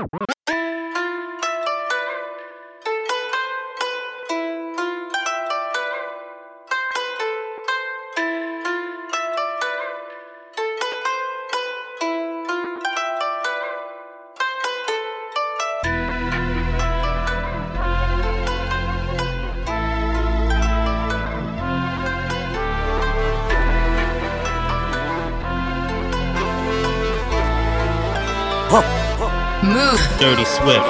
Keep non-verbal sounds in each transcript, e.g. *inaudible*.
Move. Dirty Swift.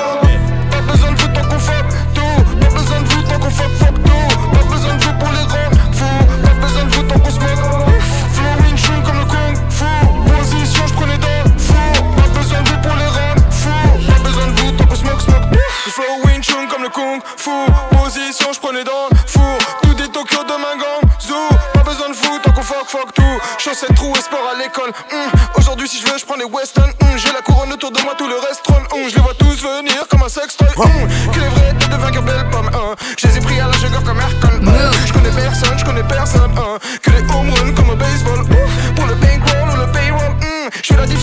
Pas besoin de vous tant qu'on fuck tout. Pas besoin de vous tant qu'on fuck fuck tout. Pas besoin de vous pour les rendre fous. Pas besoin de vous tant qu'on se moque. Flowing chum comme le kung fu. Position je prenais dans fou. Pas besoin de vous pour les rendre fous. Pas besoin de vous tant qu'on se moque smoke Flowing chum comme le kung fu. Position je prenais dans fou. Tout des Tokyo de ma gang Zoo Pas besoin de vous tant qu'on fuck fuck tout. Chaussettes trou et sport à l'école. Hum, Aujourd'hui si je veux je prends les western Autour de moi tout le reste trône Hum, Je les vois tous venir comme un sextoy Hum, Que les vrais têtes de vainqueurs belles pommes hein. Je les ai pris à la jugger comme Aircon hein. Je connais personne, je connais personne hein. Que les home runs comme au baseball Ouf, Pour le bankroll ou le payroll hum. Je fais la diff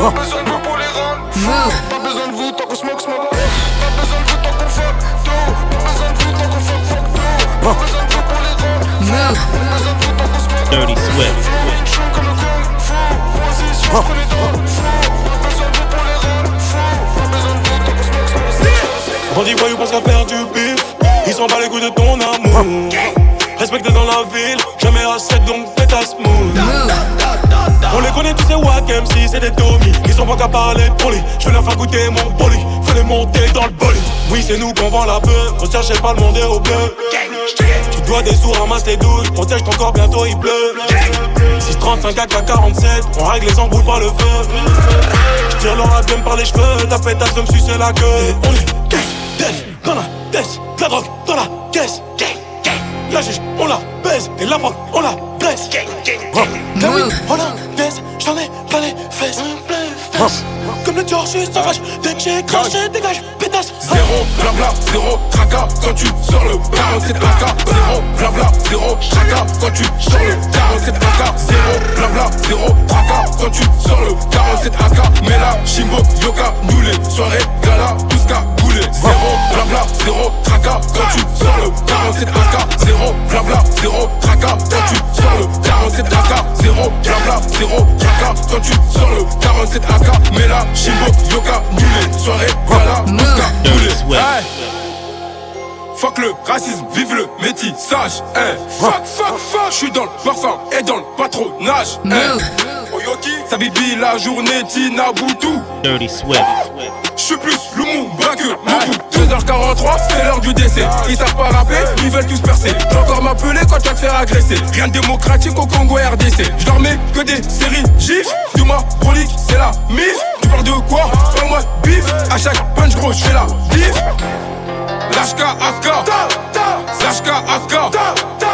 Pas besoin de vous pour les rendre. Pas besoin de vous tant qu'on smoke smoke. Pas besoin de vous tant qu'on fuck tout. Pas besoin de vous tant qu'on fuck fuck tout. Pas besoin de vous pour les rendre. Pas besoin de vous tant qu'on smoke Dirty Swift. Comme le kung fu. Pas besoin de vous pour les rendre Pas besoin de vous tant qu'on smoke smoke On dit voyou parce qu'à faire du bif Ils s'en bat les couilles de ton amour. Respecté dans la ville, jamais assez donc pétasse smooth. Move. On les connaît tous ces wack MC, c'est des Tommy. Ils sont pas qu'à parler poli Je vais leur faire goûter mon poli Faut les monter dans le bolide. Oui c'est nous qu'on vend la peur On cherche pas le monde au bleu. Tu dois des sous, ramasse les douilles. Protège ton corps, bientôt il pleut. 635 AK 47 On règle les embrouilles par le feu. Je tire leur abdomen par les cheveux. Ta pétasse me sucer la queue. Et On est death, death, dans la death De la drogue dans la caisse. La juge, on la baise. Et la banque, on la blesse. Move. on la baise J'en ai plein les fesses. Comme le George, je suis sauvage. Dès que j'ai craché, dégage, pétasse. Zéro blabla, zéro tracas. Quand tu sors le 47 AK Zéro blabla, zéro tracas. Quand tu sors le 47 AK Zéro blabla, zéro tracas. Quand tu sors le 47 AK Mais là, Yoka, nous les soirées gala, tout ce Zéro blabla, zéro tracas. Quand tu sors le 47 AK Zéro blabla, zéro tracas. Quand tu sors le 47 AK Zéro blabla, zéro tracas quand tu sors le 47 AK Mais là, Shimbo, Yoka, nous les soirées gala, tout ce qu'a Dirty coulé Swift. Hey. Fuck le racisme, vive le métissage. Hey. Fuck, fuck, fuck. J'suis dans le parfum et dans le patronage. Hey. Oyoki, sa bibi la journée, Tina Boutou. Dirty Swift. J'suis plus Lumumba que Mobutu 2h43, c'est l'heure du décès. Ils savent pas rapper, ils veulent tous percer. J'ai encore m'appeler quand tu vas te faire agresser. Rien de démocratique au Congo RDC J'dors mets que des séries gifs. Du ma brolique, c'est la mif. Tu parles de quoi? Parle-moi de bif. À chaque punch gros, j'fais la diff Lâche AK Lâche AK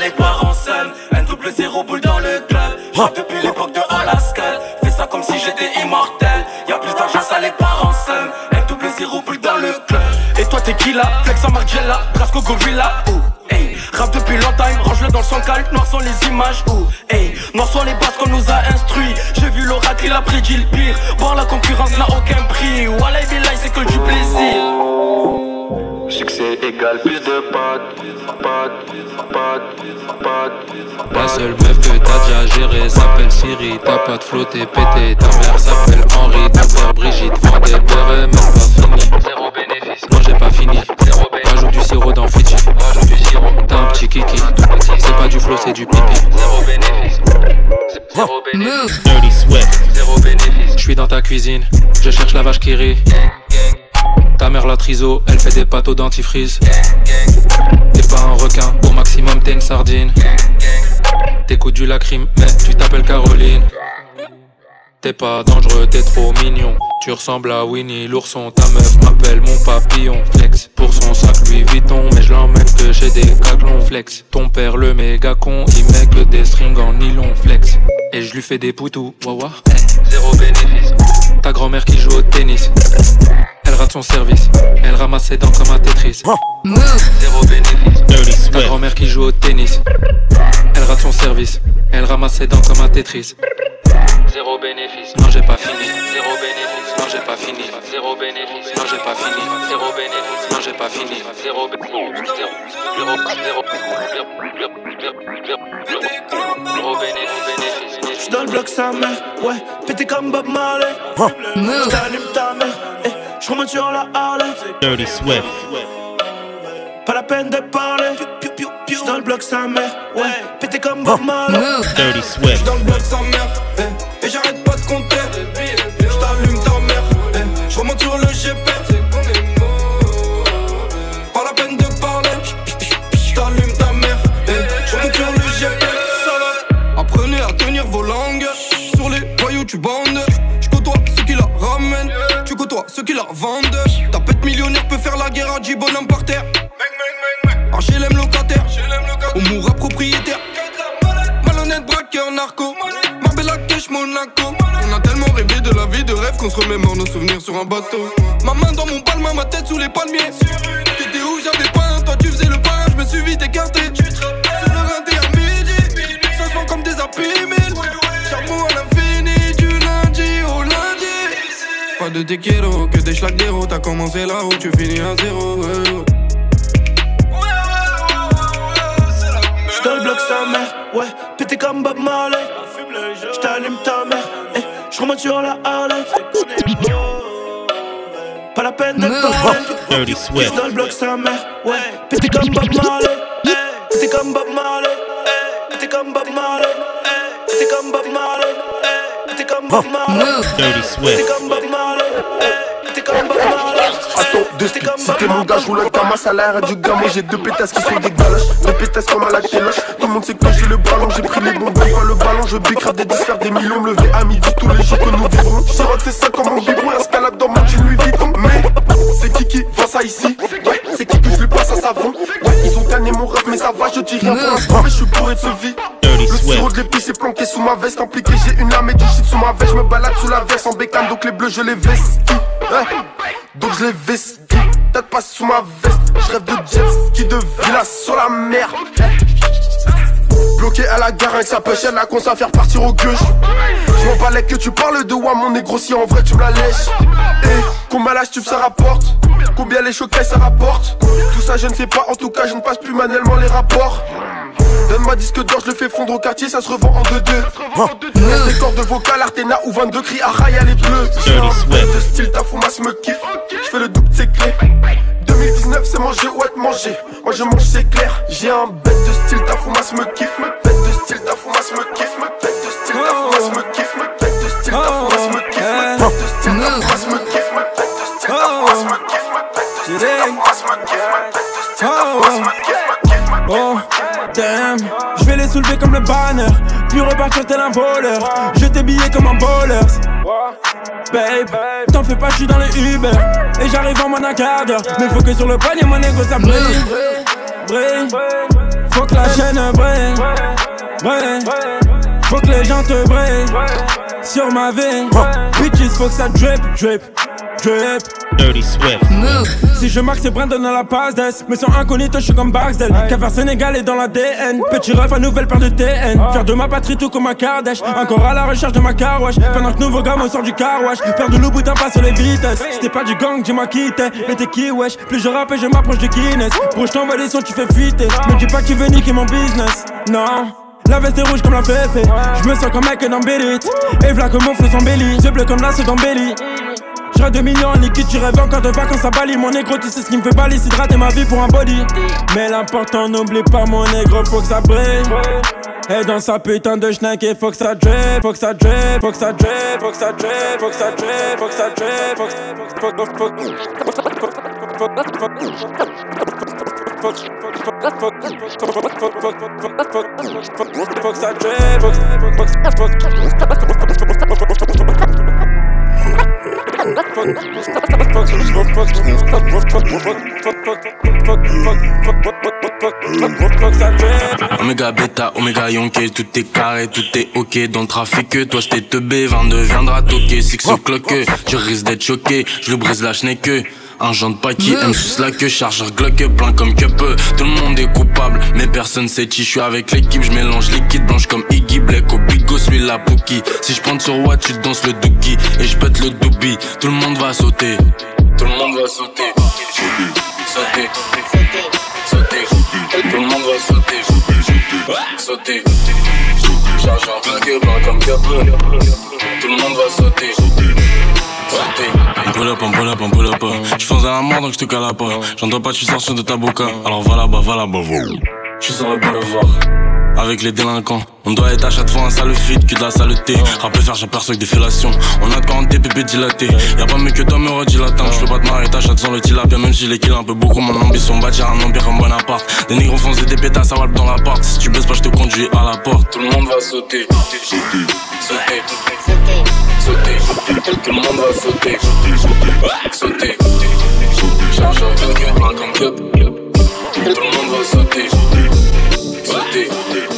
les en somme Un double zéro boule dans le club. Rentre depuis l'époque de Alaska Fais ça comme si j'étais immortel. Y'a plus d'argent, ça les en somme Un double zéro boule dans le club. Et toi t'es qui là? Flex en Margiela, Brasco Gorilla. Ouh, Hey, rap depuis longtemps, range-le dans le son calme, noir sont les images, ouh, hey, noir sont les bases qu'on nous a instruits. J'ai vu l'oracle, il a prédit le seule meuf que t'as déjà gérée. S'appelle Siri T'as pas de flot, t'es pété. Ta mère s'appelle Henri Ta sœur Brigitte. Vend des beurres et même pas fini. Zéro bénéfice. Non j'ai pas fini. Zéro Rajoute du sirop dans Fiji. Rajoute du sirop. T'as un petit kiki. C'est pas du flow c'est du pipi. Zéro bénéfice. Zéro bénéfice. Move. Dirty Swift. Zéro bénéfice. Je suis dans ta cuisine. Je cherche la vache qui rit. Ta mère la triso. Elle fait des pâtes au dentifrice T'es pas un requin. Au maximum t'es une sardine T'écoutes du lacryme, mais tu t'appelles Caroline. T'es pas dangereux, t'es trop mignon. Tu ressembles à Winnie l'ourson, ta meuf m'appelle mon papillon. Flex pour son sac Louis Vuitton, mais je l'emmène que j'ai des caclons. Flex, ton père le méga con, il met que des strings en nylon. Flex, et je lui fais des poutous. Wawa, zéro bénéfice. Ta grand-mère qui joue au tennis. Elle rate son service, elle ramasse ses dents comme un Tetris. Zéro bénéfice. Ta grand-mère qui joue au tennis. Elle rate son service. Elle ramasse ses dents comme un Tetris. Zéro bénéfice. Non, j'ai pas fini. Zéro bénéfice. Non, j'ai pas fini. Zéro bénéfice. Non, j'ai pas fini. Zéro bénéfice. Non, j'ai pas fini. Zéro bénéfice. Zéro bénéfice. J'suis dans le bloc sa mère, ouais, pété comme Bob Marley. J't'allume ta mère, eh, j'remonte sur la Harley. Dirty Swift. Pas la peine de parler. J'suis dans le bloc sa mère, ouais, pété comme Bob Marley. Dirty Swift. dans le bloc sa mère, et j'arrête ceux qui la vendent. Ta pète millionnaire peut faire la guerre à 10 bonhommes par terre. HLM locataire, on mourra propriétaire. Malhonnête braqueur narco. Marbella Cash Monaco. On a tellement rêvé de la vie de rêve qu'on se remémore nos souvenirs sur un bateau. Ma main dans mon palme, ma tête sous les palmiers. T'étais où j'avais pas toi tu faisais le pain Je me suis vite écarté. Sur le à midi Ça se comme des imprimés Charbon à l'infini Pas de tequero, que des schlags d'héros T'as commencé là-haut, tu finis à zéro ouais, ouais. Sa mère, ouais, pété comme Bob Marley. J't'allume ta mère, eh, j'remonte sur la Harley. Pas la peine de parler. Le bloc sa mère, ouais, pété comme Bob Marley. eh, Pété comme Bob Marley, eh, pété comme Bob Marley, eh, pété comme Bob Marley, pété comme Bob Marley. Dirty T'es Swift. comme Bob Marley, deux t'es mon gars, j'roule avec un salaire du moi j'ai deux pétasses qui sont des galoches. Deux pétasses comme à la téloche, tout le monde sait que j'ai le ballon J'ai pris les bonbons, pas le ballon, je bicrave des disques, des millions. Me lever à midi tous les jours que nous vivrons Sirote c'est ça comme mon biberon, escalade dans mon jean Louis Vuitton. Mais, c'est qui qui vend ça ici? Ouais, c'est qui que je lui passe à savon Ouais, ils ont tanné mon rêve mais ça va, je dis rien pour l'instant Mais je suis bourré de ce vie. Dirty le sirop de l'épice est planqué sous ma veste. Impliqué j'ai une lame et du shit sous ma veste. Je me balade sous la veste en bécane Donc les bleus je les vestis Ouais. Donc je les vestis Tête pas sous ma veste Je rêve de jet ski de villa sur la mer. Bloqué à la gare avec sa pêche Elle a commencé à faire partir au gueuche Je m'en balais que tu parles de moi Mon négro si en vrai tu me la lèches. Et combien la tube ça rapporte Combien les chocailles ça rapporte? Tout ça je ne sais pas En tout cas je ne passe plus manuellement les rapports Donne-moi disque d'or, je le fais fondre au quartier, ça se revend en 2-2. Reste des cordes vocales, Artena ou 22 cris, Araya les bleus. J'ai un de style, ta foumasse me kiffe. Je fais le double, c'est clé. 2019, c'est manger ou être mangé. Moi je mange, c'est clair. J'ai un bête de style, ta foumasse me kiffe. Bête de style, ta foumasse me kiffe. Bête de style, ta foumasse me kiffe. Bête de style, ta foumasse me kiffe. Bête de style, ta foumasse me kiffe. Bête de style, ta foumasse me kiffe. Bête de style, ta foumasse me kiffe. Bête de style, ta foumasse me kiffe. Damn, je vais les soulever comme le banner, puis repartir tel un voleur. Je t'ai comme un bowler. Babe, t'en fais pas, je suis dans les Uber. Et j'arrive en moins d'un quart d'heure. Mais faut que sur le panier, mon ego ça brille. Brille, faut que la chaîne brille. Brille, faut que les gens te brillent. Sur ma vie, bitches, faut que ça drip, drip, drip. Dirty Swift. Si je marque, c'est Brandon dans la passe d'Est. Mais sans incognito, je suis comme Barksdale. Caverne Sénégal est dans la DN. Petit ref à nouvelle paire de TN. Faire de ma patrie tout comme un Kardashian. Encore à la recherche de ma carwash. Pendant que nouveau gamin sort du carwash. Père de loup, boutin, pas sur les vitesses. C'était pas du gang, dis-moi qui t'es. Mais t'es qui, wesh? Plus je rappe et je m'approche de Guinness. Pour je t'envoie des sons, tu fais fuiter. Me dis pas que tu veux niquer mon business. Non. La veste est rouge comme la féfé. Je me sens comme Mike dans Et v'là que mon flou s'embellit. Yeux bleus comme l'acide dans Belly. J'aurais de millions en liquide, tu rêves encore de vacances à Bali. Mon négro, tu sais ce qui me fait baler, s'hydrater ma vie pour un body. Mais l'important, n'oublie pas mon négro, faut que ça brille. Et dans sa putain de schnack et faut que ça drip, faut que ça drip, faut que ça drip, faut que ça drip, faut que ça drip, faut que ça drip, faut que ça drip, faut que ça drip, faut que drip, faut que drip, faut que drip, faut que faut faut faut faut faut faut faut faut faut faut faut Omega bêta, Omega yonké, tout est carré, tout est ok dans le trafic. Toi j't'ai teubé, 22 viendra toquer, six o'clock, je risque d'être choqué, je le brise la que un genre de pas qui aime juste la queue, chargeur Glock plein comme que peu. Tout le monde est coupable, mais personne sait qui. Je suis avec l'équipe, je mélange liquide blanche comme Iggy Black au Bigo, suis la Pookie. Si je prends sur what, tu danses le dookie et je pète le doobie. Tout le monde va sauter, tout le monde va sauter, sauter, sauter, tout le monde va sauter, sauter, chargeur Glock plein comme peu. Tout le monde va sauter. On pull up, on pull up, on pull up. Je faisais la mort donc je te cala pas. J'entends pas, tu sortir de ta boca. Alors va là-bas, va là-bas, Je suis sur le boulevard. Avec les délinquants, on doit être à chaque fois un sale fit que de la saleté. Rappel faire, j'aperçois que des fellations. On a de 40 pépés dilatés. Y'a pas mieux que toi, me redilatant. Je peux pas te marier, ta chatte sans le tilapia. Même si les kills un peu beaucoup, mon ambition bâtir un empire comme Bonaparte. Des négros foncés, des pétasses, ça va dans l'appart. Si tu baisses pas, je te conduis à la porte. Tout le monde va sauter. Sauter. Sauter. Sauter. Tout le monde va sauter. Sauter. Charge un peu, plein comme cup. Tout le monde va sauter. Sauter. Sauter.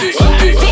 dick, dick.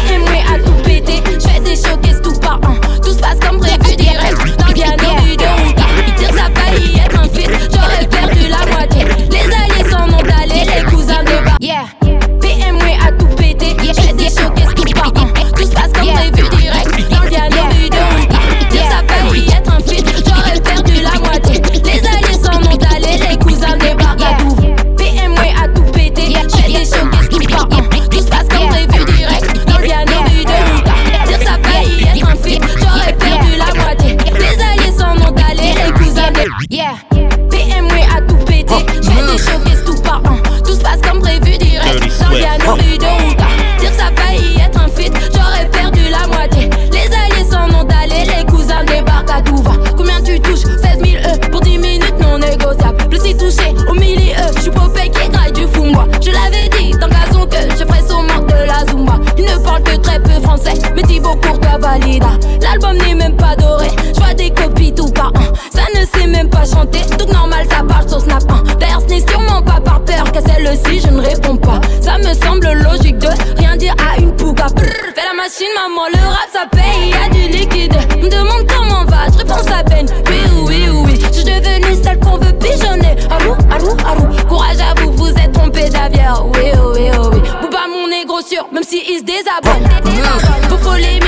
Français, mais Thibaut Courtois valida. L'album n'est même pas doré, j'vois des copies tout par un. Ça ne sait même pas chanter, donc normal ça parle sur Snap 1. D'ailleurs, ce n'est sûrement pas par peur qu'à celle-ci je ne réponds pas. Ça me semble logique de rien dire à une pouga. Fais la machine, maman, le rap ça paye, y a du liquide. Me demande comment va, je réponds à peine. Oui, oui, oui, je suis devenue celle qu'on veut pigeonner. Arou, arou, arou, courage à vous, vous êtes trompé d'avion. Oui, oui, oui. Bouba mon négro sûr, même si il se désabonne voler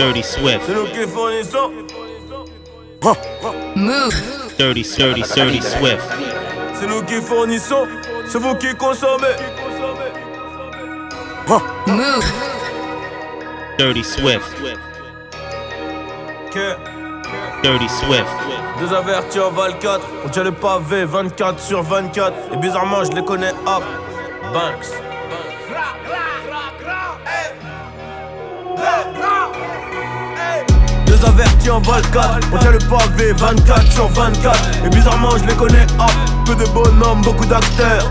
Dirty Swift. C'est nous qui fournissons. Dirty, dirty, dirty Swift. C'est nous qui fournissons. C'est vous qui consommez. Dirty Swift. Que Dirty Swift. deux avertis en Val 4. On tient le pavé 24 sur 24. Et bizarrement, je les connais hop. Banks. Deux avertis en Val 4. On tient le pavé 24 sur 24. Et bizarrement, je les connais hop. Peu de bonhommes, beaucoup d'acteurs.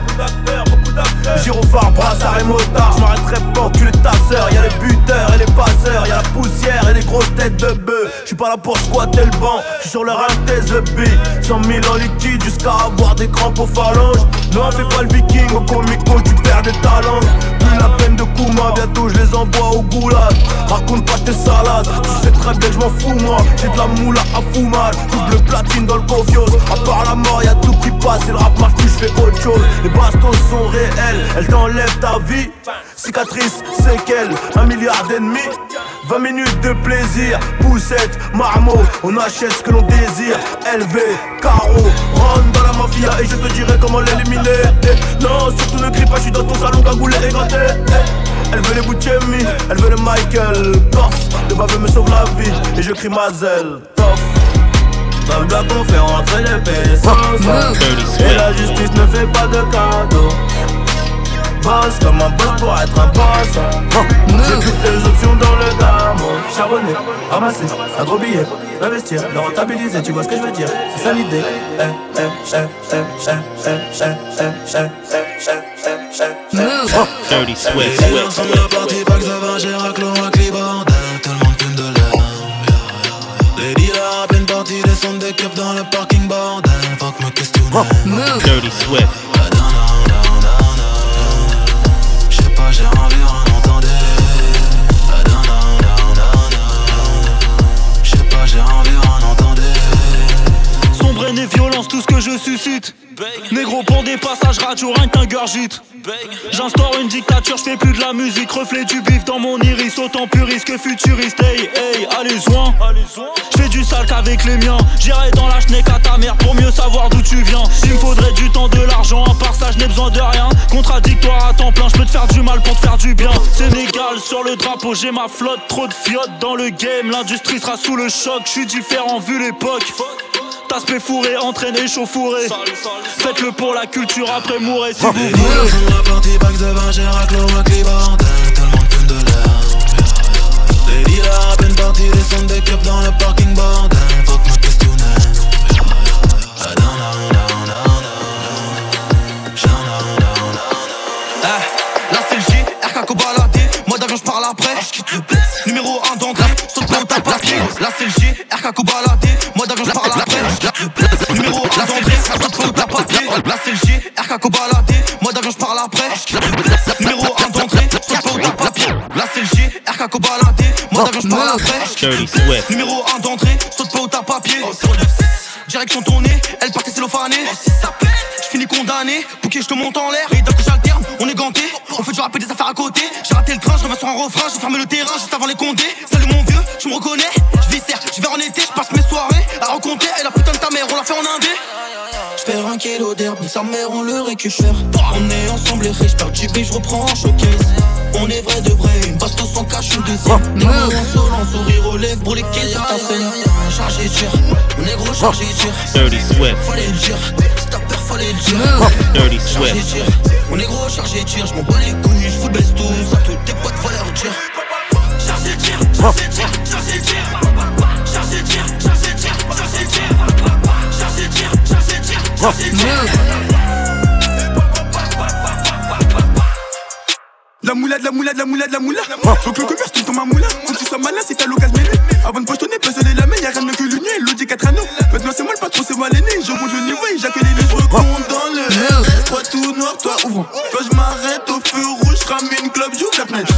Gyrophare, brassard et motard, je m'arrêterai pas, tu ta sœur. Y'a les buteurs et les passeurs, y'a la poussière et les gros grosse tête de bœuf. J'suis pas là pour squatter le banc, j'suis sur le rap des EP. 100 000 en liquide jusqu'à avoir des crampes aux phalanges. Non, fais pas le viking, au comico, tu perds des talents. Plus la peine de Kuma, bientôt je les envoie au goulag. Raconte pas tes salades, tu sais très bien que je m'en fous moi. J'ai de la moula à fumage, double platine dans le confiance. À part la mort, y'a tout qui passe, et le rap marche plus, j'fais autre chose. Les bastos sont réels, elles t'enlèvent ta vie. Cicatrice, séquelles, un milliard d'ennemis. 20 minutes de plaisir, poussette, marmot, on achète ce que l'on désire. LV, carreau, rentre dans la mafia et je te dirai comment l'éliminer. Eh, non, surtout ne crie pas, je suis dans ton salon cagoulé et gratté. Elle veut les Buchemi, elle veut les Michael Corse, le baveux me sauve la vie et je crie Mazel, tough. Fait Et la justice ne fait pas de cadeaux. Bosse comme un boss pour être un boss J'ai toutes les options dans le gamo. Charbonner, ramasser, un gros billet Investir, le rentabiliser, tu vois ce que je veux dire. C'est ça l'idée. fond de cup dans le parking bordel. Faut me questionner. Dirty Swift. Négro pour des passages radio, rien qu'ingurgite. J'instaure une dictature, je fais plus de la musique, reflet du bif dans mon iris, autant puriste que futuriste. Hey, hey, allez loin. Je fais du sale qu'avec les miens. J'irai dans la schneck à ta mère pour mieux savoir d'où tu viens. Il me faudrait du temps, de l'argent, à part ça, je n'ai besoin de rien. Contradictoire à temps plein, je peux te faire du mal pour te faire du bien. Sénégal sur le drapeau, j'ai ma flotte, trop de fiottes dans le game. L'industrie sera sous le choc, je suis différent vu l'époque. T'aspect fourré, entraîné, chauffouré. Faites-le pour la culture, après mourrez si vous voulez. Des planté, bac de vin, j'ai raclé, on Tellement de de l'air. Des dealers à peine partis, descendent des cups dans le parking bordel. Faut que me questionner. Down, down, down. Numéro 1 dans le graphe, saute dans ta partie Là c'est le J, RK Kobalade Moi d'avion je parle après Là c'est le J, RK Kobalade, mode avion je parle après. Numéro 1 d'entrée, saute pas au papier Là c'est le J, RK Kobalade, mode avion je parle après. Swift. Numéro 1 d'entrée, saute pas au tas papier Direction tournée, elle partait cellophanée Je finis condamné, bouquet je te monte en l'air? Et d'un coup j'alterne, on est ganté. On fait du rap et des affaires à côté. J'ai raté le train, je reviens sur un refrain. J'ai fermé le terrain juste avant les condés. Salut mon vieux, tu me reconnais? Je viscère, je vais en été, je passe mes soirées À raconter, et la putain de ta mère, on l'a fait en indé Un kilo d'herbe, sa mère on le récupère. On est ensemble les riches, j'perds JB, j'reprends en showcase. On est vrai de vrai, une bastos sans cache, une deuxième. Numéro insolent, sourire aux lèvres pour les caisses sur ta scène Chargé de tir, mon négro chargé de tir Dirty Swift. Fallait le dire, stopper fallait le dire. Dirty Swift. tir, mon négro chargé de tir J'm'en bats les couilles, le baisse tous tes potes fallait leur dire. Chargé de tir, chargé de tir, chargé de tir La moula, de la moula, de la moula, de la moula. Faut que le commerce tu tombes ma moula. Faut que tu sois malin si t'as l'occasion mêlée. Avant de pochetonner, personne la main, y'a rien de mieux que l'union et l'audi 4 anneaux. Maintenant c'est moi le patron, c'est moi l'aîné. Je monte le niveau et j'accueille les autres. compte dans le Toi tout noir, toi ouvrant. Quand je m'arrête au feu rouge, j'rame une clope, j'ouvre la fenêtre.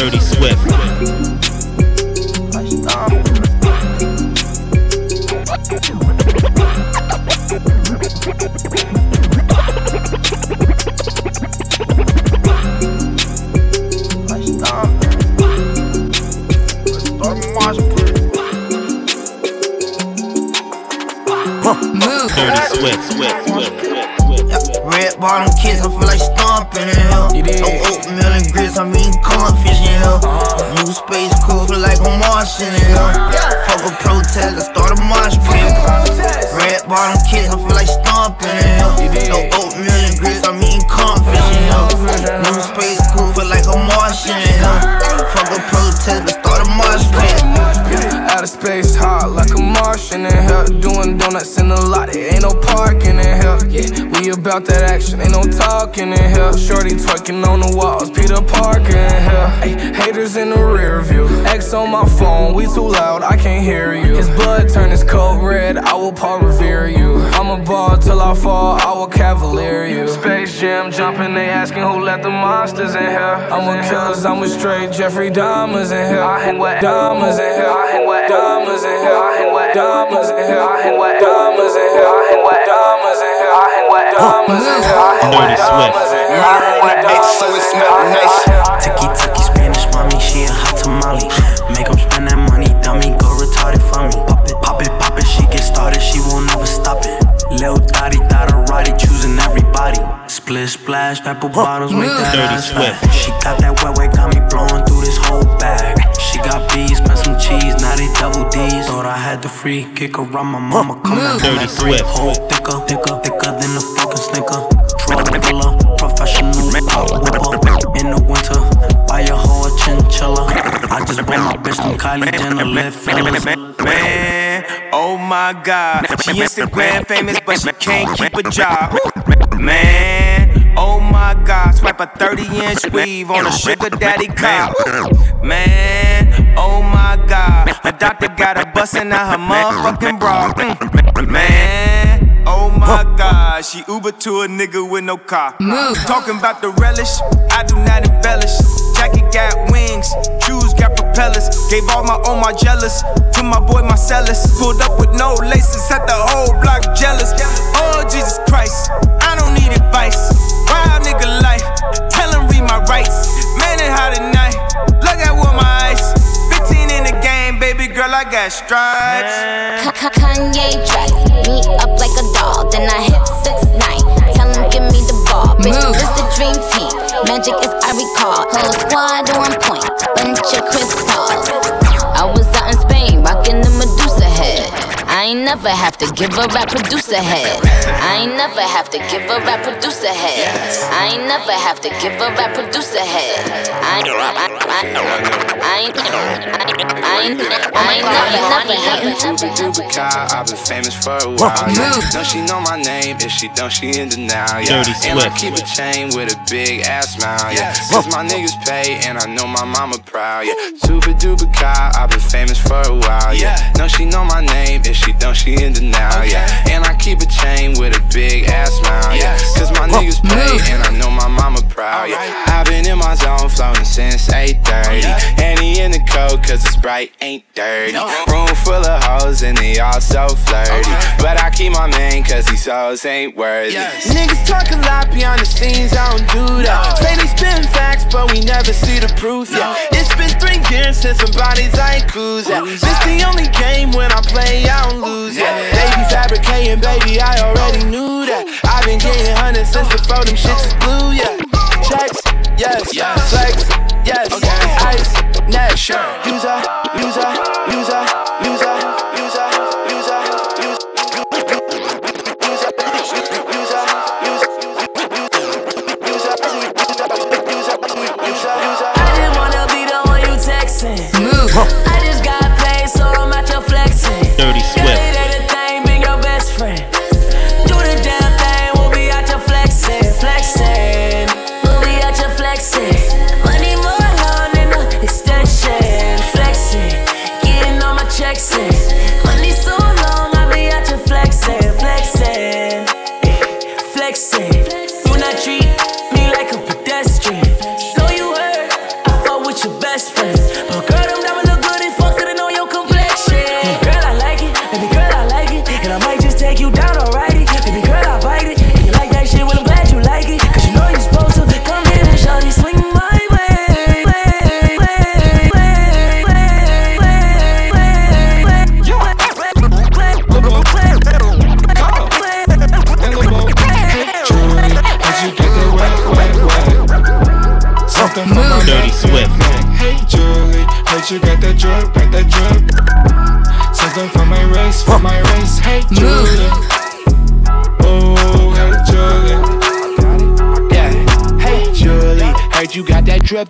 Dirty Swift. Dirty Swift. Swift. Swift. Red bottom kids, I feel like stomping in here. No oatmeal and grits, I'm eating cornfish in here. New space cool, feel like I'm Martian in here. Fuck a protest, I start a mosh pit. Red bottom kids, I feel like stomping in here. No oatmeal and grits, I'm eating cornfish in here. New space cool, feel like I'm Martian in here. Fuck a protest, I start a mosh pit. Space hot like a Martian in here. Doing donuts in the lot, there ain't no parking in here. Yeah, we about that action, ain't no talking in here. Shorty twerking on the walls, Peter Parker in here. Ay, haters in the rear view. X on my phone, we too loud, I can't hear you. His blood turn his coat red, I will Paul revere you. I'm a ball till I fall, I will cavalier you. Space Jam jumping, they asking who let the monsters in here. I'm a killer, I'm a straight Jeffrey Dahmers in here. I hang with diamonds in here. I hang with diamonds in here. I hang with diamonds in here. I hang with diamonds in here. I hang with diamonds in here. I hang with diamonds in here. I hang with diamonds in here. I hang with diamonds in here. Tiki tiki Spanish mommy, she a hot tamale. Make 'em spend that money, dummy, go retarded for me. Pop it, pop it, pop it, she get started, she won't never stop it. Lil Split splash, pepper bottles, make that Dirty ass Swift. fat. She got that wet wet, got me blowing through this whole bag. She got bees, spent some cheese, now they double D's. Thought I had the free kick around my mama, come out Dirty on that three. Swift. Whole thicker, thicker, thicker than a fucking snicker. Drug dealer, professional pop whipper. In the winter, buy a whole chinchilla. I just bought my bitch some Kylie Jenner lip fillers. Man, my god. She Instagram famous, but she can't keep a job. Man, oh my god. Swipe a 30 inch weave on a sugar daddy cop. Man, oh my god. My doctor got her busting out her motherfucking bra. Mm. Man, oh my god. She Uber to a nigga with no car. Talking about the relish, I do not embellish. Jacket got wings, shoes got propellers. Gave all my all my jealous to my boy Marcellus. Pulled up with no laces, set the whole block jealous. Oh Jesus Christ, I don't need advice. Wild nigga life, tell him read my rights. Man, it hot at night. Look at what my ice. 15 in the game, baby girl, I got stripes. Kanye dress me up like a doll, then I hit six nine. Tell him give me the ball, bitch. Magic as I recall. Whole squad on point, bunch of crystals. Ain't never have to give a rap producer head. I ain't never have to give a rap producer head. I ain't never have to give a rap producer head. I ain't, I, I, I ain't, I ain't, I ain't never, never have to. Doobie doobie cow, I've been famous for a while. Yeah. Know she know my name, if she don't, she in denial. Yeah. Dirty and I Swift. keep a chain with a big ass smile. Yeah. Cause my niggas pay, and I know my mama proud. Yeah. Super duper cow, I've been famous for a while. Yeah. Know she know my name, if she don't, she in denial. Yeah. And I keep a chain with a big ass smile. Yeah. Cause my niggas pay, and I know my mama proud. Yeah. I've been in my zone floating since 8:30. Henny in the coat, cause it's bright, ain't dirty. Room full of hoes, and they all so flirty. But I keep my man, cause these hoes ain't worthy. Niggas talk a lot behind the scenes, I don't do that. Say they spin facts, but we never see the proof. Yeah. It's been three years since I ain't cruising. This the only game when I play, I don't lose lose it. They be fabricating, baby, I already knew that. I've been getting hundreds since before them shits is blue, yeah. Checks, yes, yes. flex, yes, okay. ice, neck, sure. User, user, user, user. Move. I just got paid, so I'm out here flexing. 36.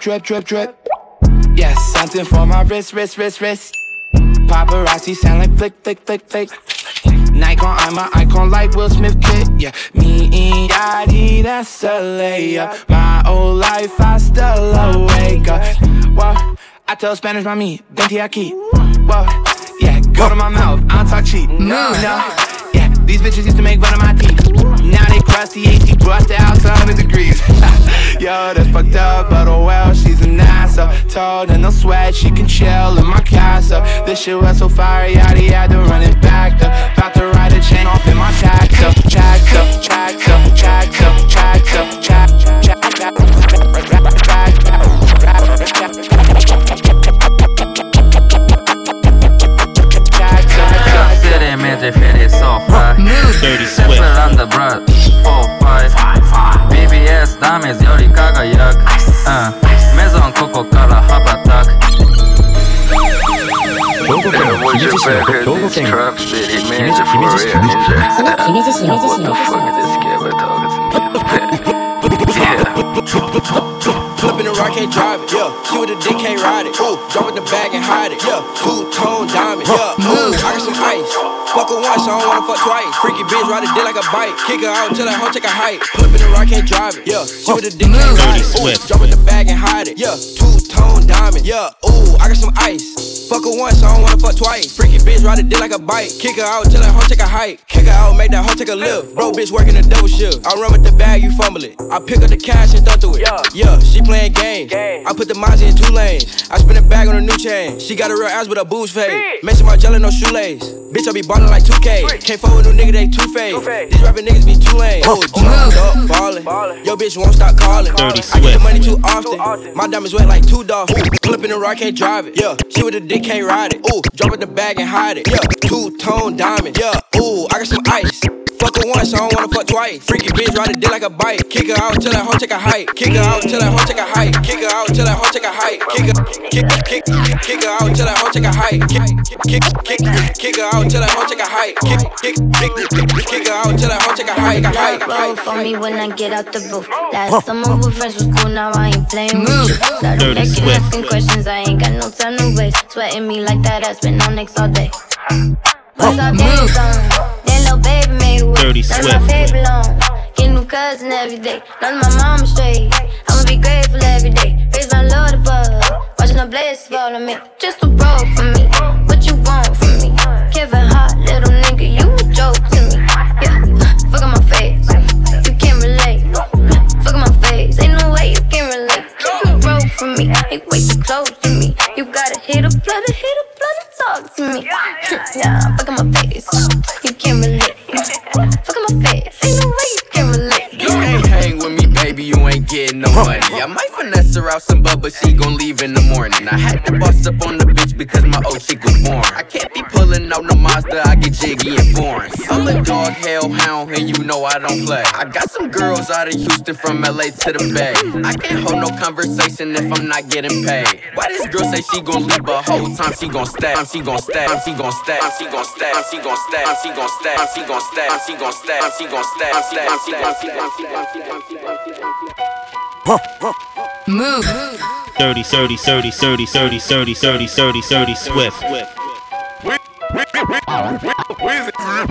Drip, drip, drip. Yes, something for my wrist, wrist, wrist, wrist. Paparazzi sound like flick, flick, flick, flick. Nikon, I'm an icon like Will Smith kid. Yeah, me and Yachty, that's a layup. My old life, I still awake up. Whoa, I tell Spanish, by mommy, dente aquí. Whoa, yeah, go to my mouth, I don't talk cheap. No, no. Yeah, these bitches used to make fun of my teeth. They crusty, AC brushed out to 100 degrees. Yo, that's fucked up, but oh well, she's an ass up. Told her no sweat, she can chill in my casa. This shit was so fire, yada yada, running back up. About to ride a chain off in my tractor. Tractor, tractor, tractor, tractor, City Dirty Simple Swift. on the broad 4-5 BBS ダメージより輝くうんメゾンここから羽ばたく兵庫県姫路市の兵庫県姫路姫路市姫路市姫路市 Flip in the *laughs* rock, can't drive it. Yeah, you with the dick, can't ride it. Ooh, drop in the bag and hide it. Yeah, two tone diamond. Yeah, ooh, I got some ice. Fuck her once, I don't wanna fuck twice. Freaky bitch, ride a dick like a bike. Kick her out till that hoe take a hike. Flip in the rock, can't drive it. Yeah, you with the dick, can't ride it. Ooh, drop in the bag and hide it. Yeah, two tone diamond. Yeah, ooh, I got some ice. Fuck her once, I don't wanna fuck twice. Freaky bitch, ride a dick like a bike. Kick her out till that hoe take a hike. Kick her out, make that hoe take a lift. Bro, bitch working a double shift. I run with the bag, you fumble it. I pick up the cash and throw through it. Yeah, yeah she playing games. I put the Mazda in two lanes. I spin a bag on a new chain. She got a real ass with a booze fade. Mention my jelly, no shoelace. Bitch, I be ballin' like 2K. Can't fuck with no nigga, they two faced. These rapping niggas be too lame. Oh, jumped up, ballin'. Yo, bitch won't stop calling. Dirty I get the money too often. My diamonds wet like two dogs. Clip in the rock, can't drive it. Yeah, she with the dick, can't ride it. Ooh, drop in the bag and hide it. Yeah, two tone diamond. Yeah, ooh, I got some ice. Fuck her once, I don't wanna fuck twice. Freaky bitch, ride a dick like a bike. Kick her out till that hoe take a hike. Kick her out till that hoe take a hike. Kick her out till that hoe take a hike. Kick her, kick, kick, kick, kick her out till that hoe take a hike. Kick, kick, kick, kick her out till that hoe take a hike. Kick, kick, kick, kick her out till that hoe take a hike. hike, Roll for me when I get out the booth. Last summer with friends was cool, now I ain't playing with mm. you. Started making asking questions, I ain't got no time to waste. Sweating me like that, I spend on next all day. What's our dance mm. on? Little baby made away. Dirty That's my baby long. Get new cousin every day. Love my mama straight. I'ma be grateful every day. Raise my Lord above. Watching the blessings fall on me. Just a roll for me. What you want from me? Kevin Hart, little nigga, you a joke to me. Yeah, fuck on my face. You can't relate. Fuck on my face. Ain't no way you can relate. Keep it roll for me. Hey, way too close to me. You gotta hit a blood, hit a blood talk to me. Yeah, fuck on my face. Getting no money. I might finesse her out some butt, but she gon' leave in the morning. I had to bust up on the bitch because my old chick was born. I can't be pulling out no monster, I get jiggy and foreign. I'm a dog hellhound, and you know I don't play. I got some girls out of Houston from LA to the Bay. I can't hold no conversation if I'm not getting paid. Why this girl say she gon' leave, but whole time she gon' stay? She gon' stay, she gon' stay, she gon' stay, she gon' stay, she gon' stay, she gon' stay, she gon' stay, she gon' stay, she gon' stay, she gon' stay, Move. 30, 30, 30, 30, 30, 30, 30, 30, 30, swift. Where's it at?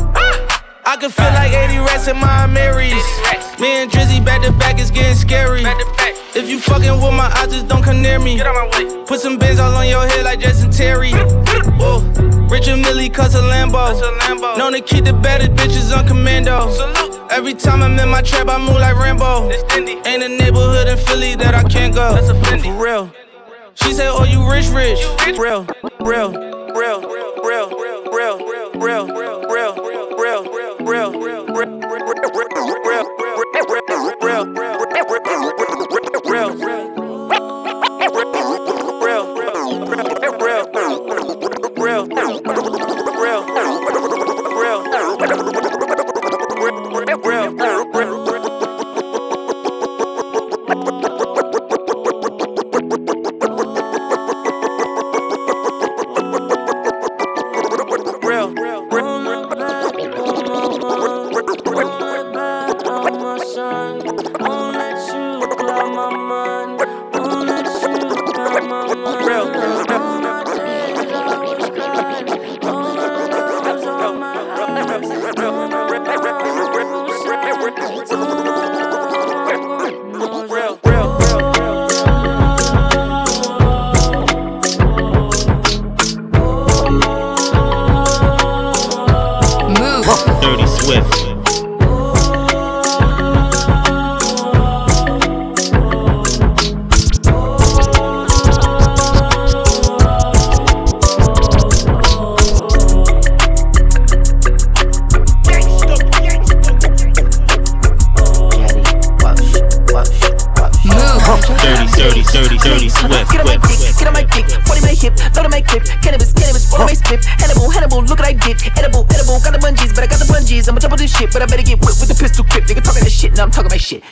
I can feel like 80 rats in my Marys. Me and Drizzy back to back is getting scary. If you fucking with my eyes, just don't come near me. Get out my way. Put some bins all on your head like Jason Terry. *laughs* Whoa. Richard Mille cuss a Lambo. Known to keep the baddest bitches on commando. Every time I'm in my trap, I move like Rambo. Ain't a neighborhood in Philly that I can't go. For real. She said, Oh, you rich, rich. Real, real, real, real, real, real, real, real, real, real, real, real, real,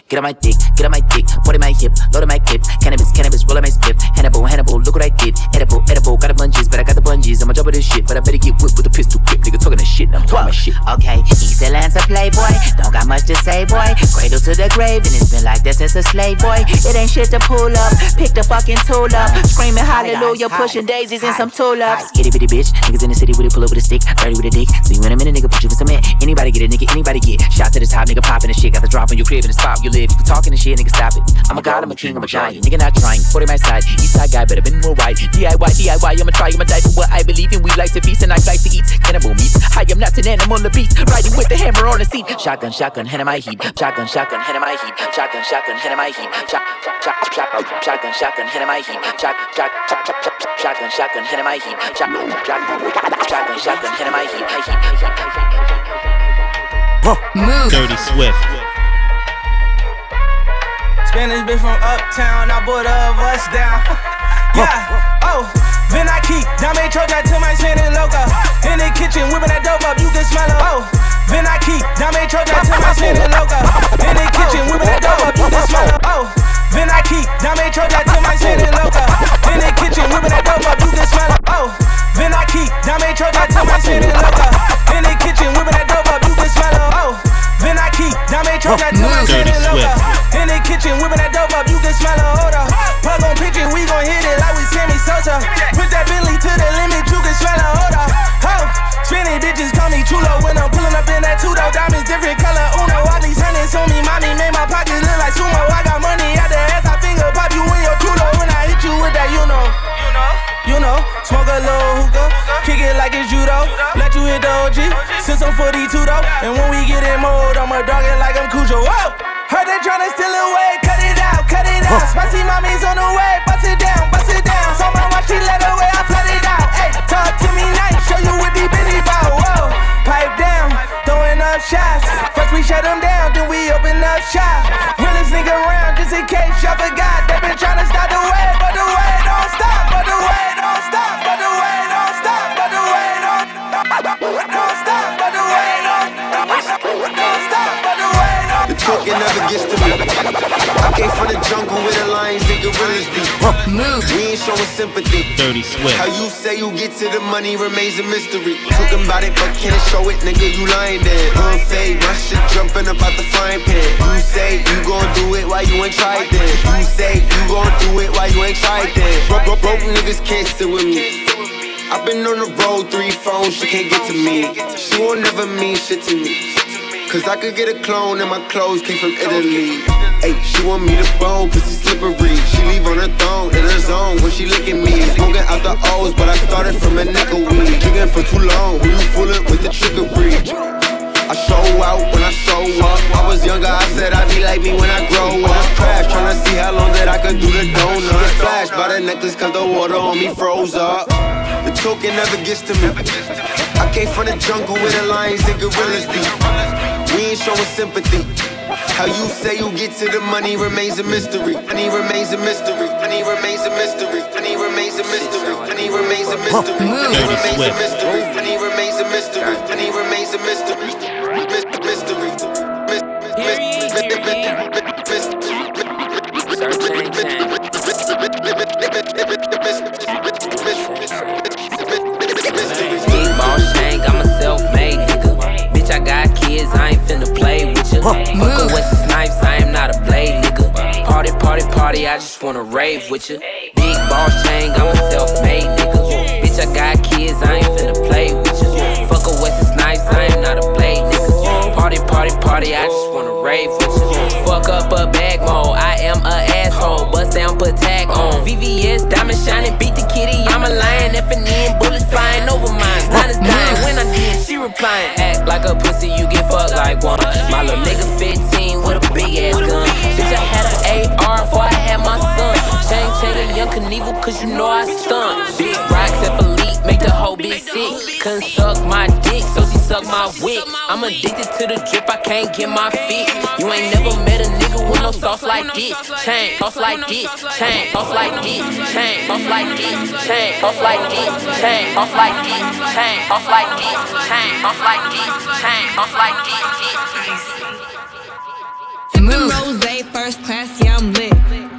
Get on my dick, get on my dick, body my hip, load on my clip, cannabis, cannabis, roll on my split, Hannibal, Hannibal, look what I did, edible, edible, got the bungees, but I got the bungees, I'ma double this shit, but I better get whipped with a pistol grip, nigga talking that shit, I'm talking my shit. Okay, East Atlanta playboy, don't got much to say, boy. Cradle to the grave, and it's been like that since a slave, boy. It ain't shit to pull up, pick the fucking tool up, screaming hallelujah, pushing daisies and some tulips. Itty bitty bitch, niggas in the city with it, pull up with a stick, dirty with a dick. So you in a minute, nigga, put you in cement. Anybody get a nigga, anybody get shot to the top, nigga popping the shit. Got the drop on your crib in the spot you live. You talking the shit, nigga, stop it. I'm a god, I'm a king, I'm a giant. Nigga, not trying. 40 my side, east side guy, better been more right. DIY, DIY, I'ma try, I'ma die for what I believe in. We like to feast and I like to eat cannibal meats. I am not an animal, the beast. Riding with the hammer on the seat. Shotgun, shotgun, head of my heat. Shotgun, shotgun, head of my heat. Shotgun, shotgun, head of my heat. Shot, shot, shot, shotgun, shotgun, head of my heat. Shot, shot, shot, shot, shotgun, shotgun, head of my heat. Shot, shot, shotgun, shotgun, head of my heat. Move. Dirty Swift. Spanish bitch from uptown, I bought a bus down. *laughs* yeah, oh, then I keep Dame Troja to my Spanish loca. In the kitchen, whipping that dope up, you can smell it. Oh, then I keep Dame Troja to my Spanish loca. In the kitchen, whipping that dope up, you can smell it. Oh, then I keep Dame Troja to my Spanish loca. In the kitchen, whipping that dope up, you can smell it. Oh, then I keep Dame Troja to my Spanish loca. In the kitchen, whipping that dope up, you can smell it. Oh, then I keep Dame Troja to my Dirty Spanish loca. In the kitchen, whipping that dope up, you can smell a odor. Plug on pitch we gon' hit it like we Sammy Sosa. Put that Bentley to the limit, you can smell a odor. Ho, spinning bitches call me chulo when I'm pulling up in that two door diamonds, different like it's judo. Let you hit the OG, since I'm 42 though. And when we get in mode, I'ma dog it like I'm Cujo. Whoa! Heard they tryna steal away, cut it out, cut it out. Spicy mommy's on the way, bust it down, bust it down. So my watch, she let away, I flood it out. Hey, talk to me nice, show you what these bitches bout. Whoa, pipe down, throwing up shots. First we shut them down, then we open up shop. Realest nigga around, just in case y'all forgot. They been trying to stop the way, but the way don't stop. But the way don't stop. The to me. I came from the jungle where the lions and gorillas be. Move. We ain't showing sympathy. Dirty Swift. How you say you get to the money remains a mystery. Talking about it, but can't show it, nigga. You lying there. Hood fade, my shit jumping up out the frying pan. You say you gon' do it while you ain't tried then. You say you gon' do it while you ain't tried then. Broke, broke, broke niggas can't sit with me. I've been on the road, three phones, she can't get to me. She won't never mean shit to me. Cause I could get a clone and my clothes came from Italy. Hey, she want me to bone, pussy slippery. She leave on her thong, in her zone when she licking me. Smoking out the O's, but I started from a nickel weed. Drinking for too long, who you fooling with the trickery? I show out when I show up. I was younger, I said I'd be like me when I grow up. Crash, tryna see how long that I could do the donut. Flash by the necklace, cause the water on me froze up. The talking never gets to me. I came from the jungle where the lions and gorillas be. We ain't showing sympathy. How you say you get to the money remains a mystery. Money remains a mystery. Money remains a mystery. Money remains a mystery. Money remains a mystery. Money remains a mystery. Money remains a mystery. Money remains a mystery. Mystery. Big got I ain't finna play with ya. Fuck a Wesley Snipes, I am not a blade nigga. Party, party, party, I just wanna rave with ya. Big ball shank, I'm a self-made nigga. Bitch, I got kids, I ain't finna play with ya. Fuck a Wesley Snipes, I am not a blade nigga. Party, party, party, I just wanna rave with ya. Fuck up a bag mode, I am a asshole. Bust down, put tag on. VVS, diamond shining, beat the kitty, I'm a lion. F and N, bullets flying over mine. She. Act like a pussy, you get fucked like one. My little nigga 15 with a big ass gun. Bitch, I had an AR before I had my son. Chain, chain, a young Knievel, cause you know I stunt. Big rocks bitch sick. Couldn't suck my dick, so she suck my wick. I'm addicted to the drip, I can't get my fix. You ain't never met a nigga with no sauce like this. Chain, sauce like this, chain, sauce like this, chain, sauce like this, chain, sauce like this, chain, sauce like this, chain, sauce like this, chain, sauce like this, chain, sauce like this. Sippin' rose, first class, yeah, I'm lit.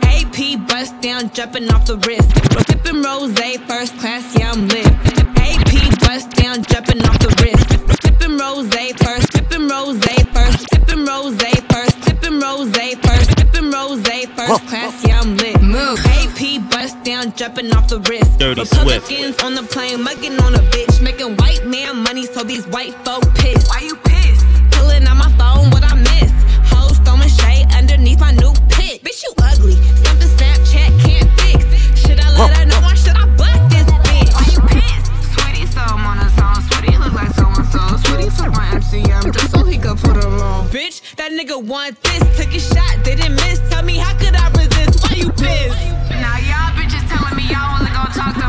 AP bust down, jumping off the wrist. Sippin' rose, first class, yeah, I'm lit. AP bust down, jumping off the wrist. Sippin' rose, first, sippin' rose, first, sippin' rose, first, sippin' rose, first, sippin' rose, first class, yeah, I'm lit. Move. AP bust down, jumping off the wrist. Dirty Swift. Republicans on the plane, mugging on a bitch, making white man money, so these white folk pissed. Why you pissed? Pulling out my phone, what I miss. Hoes throwing shade underneath my new pic. Bitch, you ugly. Something Snapchat can't fix. Should I let her know so. Sweetie took my MCM just so he could put her on. Bitch, that nigga want this. Took a shot, didn't miss. Tell me how could I resist? Why you pissed? Now y'all bitches telling me y'all only gonna talk to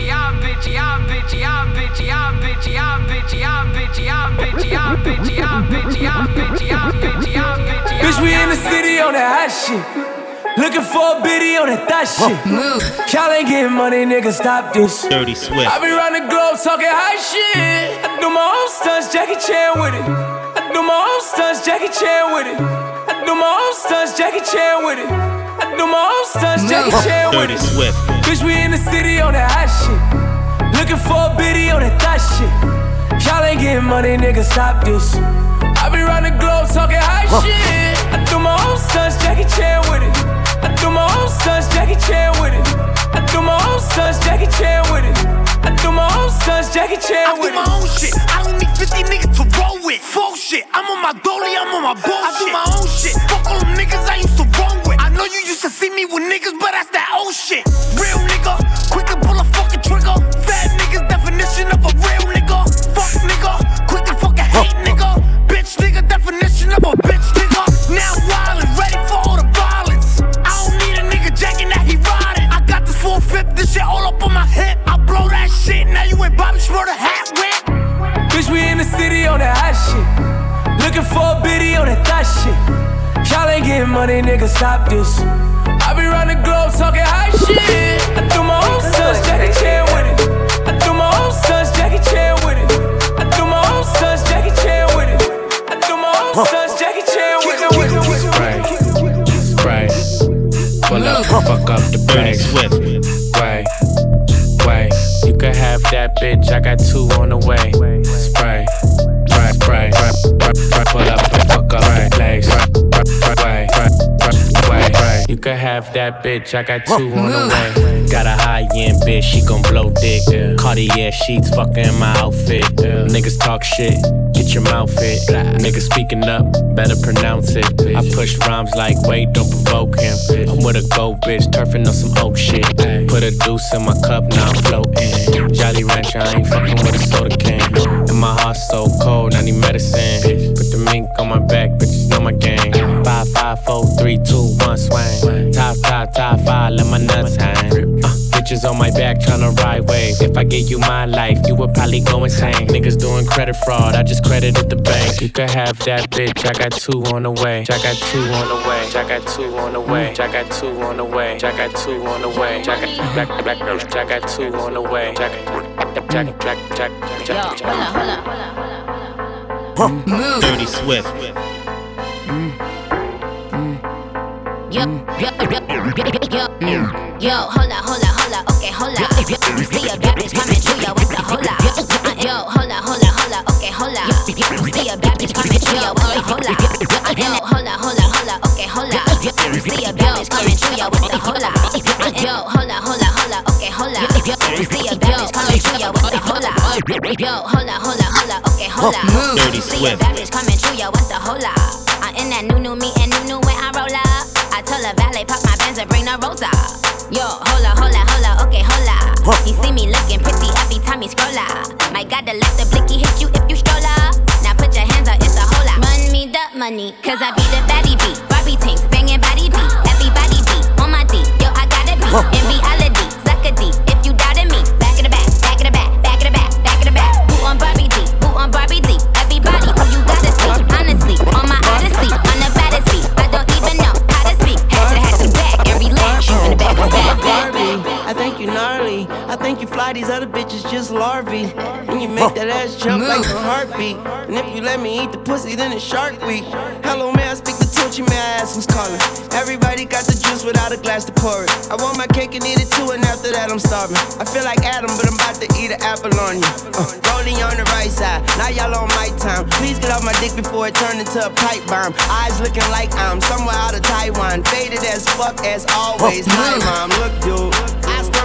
Y'all bitch, y'all bitch, y'all bitch, y'all bitch, y'all bitch, y'all bitch, y'all bitch, y'all bitch, y'all bitch, y'all bitch, y'all bitch, y'all bitch, Bitch, we in the city on that hot shit. Looking for a biddy on that thot shit. Move. Y'all ain't getting money, nigga, stop this. Dirty Swift. I be round the globe talking high shit. I do my own stunts, Jackie Chan with it. I do my own stunts, Jackie Chan with it. I do my own stunts, Jackie Chan with it. I do my own stunts, Jackie Chan with it. Dirty it. Swift. Bitch, we in the city on that hot shit. Looking for a biddy on that thot shit. Y'all ain't getting money, nigga, stop this. I be round the globe talking high shit. I do my own stunts, Jackie Chan with it. I do my own stunts, Jackie Chan with it. I do my own stunts, Jackie Chan with it. I do my own stunts, Jackie Chan with it. I do my own shit. I don't need 50 niggas to roll with. Full shit. I'm on my dolly, I'm on my bullshit. I do my own shit. Fuck all them niggas I used to roll with. I know you used to see me with niggas, but that's that old shit. Real nigga, quick to hip. I blow that shit, now you ain't Bobby Shmurda on that hot shit. Looking for a biddy on that thot shit. Y'all ain't getting money, nigga, stop this. I be round the globe talking high shit. I threw my own sons Jackie Chan with it. I threw my own sons Jackie Chan with it. I threw my own sons Jackie Chan with it. I threw my own sons Jackie Chan with it. Spray, spray, pull up, fuck up the bag. Way, can have that bitch. I got two on the way. Spray, spray, spray, spray, spray, pull up and fuck up the place. Way, way, way, you can have that bitch. I got two on the way. Got a high end bitch, she gon' blow dick. Cartier sheets, fucking my outfit. Niggas talk shit, get your mouth fit. Niggas speaking up, better pronounce it. I push rhymes like, wait, don't provoke him. I'm with a gold bitch, turfing on some old shit. Put a deuce in my cup, now I'm floating. Jolly Rancher, I ain't fucking with a soda can. And my heart's so cold, I need medicine. Put the mink on my back, bitches know my gang. Five, five, four, three, two, one, swing. Top, top, top five, let my nuts hang. Uh, bitches on my back tryna ride wave. If I gave you my life, you would probably go insane. Niggas doing credit fraud, I just credited the bank. You could have that bitch, I got two on the way. I got two on the way. I got two on the way. I got two on the way. I got two on the way. I got black black girls. I got two on the way. Jack jack jack jack jack. Dirty Swift. Yo, yo, yo, yo, yo, hold up, hola, hola, okay, hola. See ya, garbage, coming to ya with the hola. Yo, hola, hola, hola, okay, hola. See ya, garbage, coming to ya What the hola. Yo, hola, hola, hola, okay, hola. See ya, garbage, coming to ya with the hola. Yo, hola, hola, hola, okay, hola. See ya, garbage, coming to ya with the hola. Yo, hola, hola, hola, okay, hola. See ya, garbage, coming to ya with the hola. I'm in that new, new me pop my Benz and bring the rosa. Yo, hola, hola, hola, okay, hola. He see me looking pretty every time he scroll up. My God, to let the blicky hit you if you stroll up. Now put your hands up, it's a whole lot. Run me the money, cause I be the baddie beat. Barbie tanks, banging body beat. Everybody beat on my D. Yo, I gotta be in reality. You fly these other bitches just larvae. And you make that ass jump like a heartbeat. And if you let me eat the pussy, then it's shark week. Hello, may I speak to Tunchi? May I ask who's calling? Everybody got the juice without a glass to pour it. I want my cake and eat it too, and after that I'm starving. I feel like Adam, but I'm about to eat an apple on you. Uh, rolling on the right side, now y'all on my time. Please get off my dick before it turn into a pipe bomb. Eyes looking like I'm somewhere out of Taiwan. Faded as fuck as always. Hi, mom, look, dude.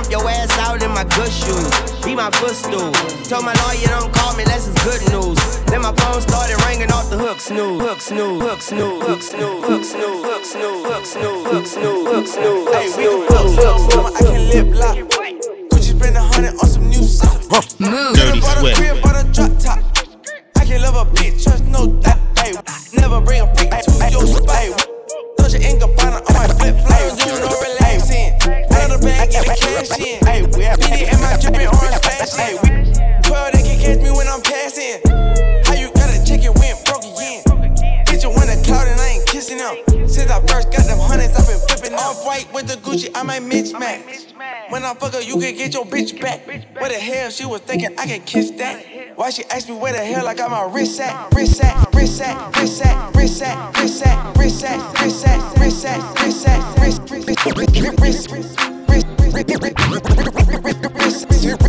I your ass out in my good shoes. Be my footstool. Told my lawyer don't call me, that's is good news. Then my phone started ringing off the hook, snooze, hook, snooze, hook, snooze, hook, snooze, hook, snooze, hook, snooze, hook, snooze, hook, snooze, hook, snooze, Hey, we can fuck, fuck, mama, I can lip lock. Gucci spend a hundred on some new socks. Move. Never Dirty bought a Swift. crib, bought a drop top. I can love a bitch, trust no doubt. Hey, never bring a freak to your spot. Hey, Dolce and Gabbana on my flip flops. You know relaxing. Another bag, get the cash in. Hey, we have BD in my dripping orange *laughs* fashion. Hey, we 12, they can catch me when I'm passing. I them. Since I first got them hundreds, I've been flipping off white with the Gucci. I might mismatch. When I fuck her, you can get your bitch back. What the hell she was thinking I can kiss that? Why she asked me where the hell I got my wrist at? Wrist at, wrist at, wrist at, wrist at, wrist at, wrist at, wrist at, wrist at, wrist at, wrist, wrist, wrist, wrist, wrist, My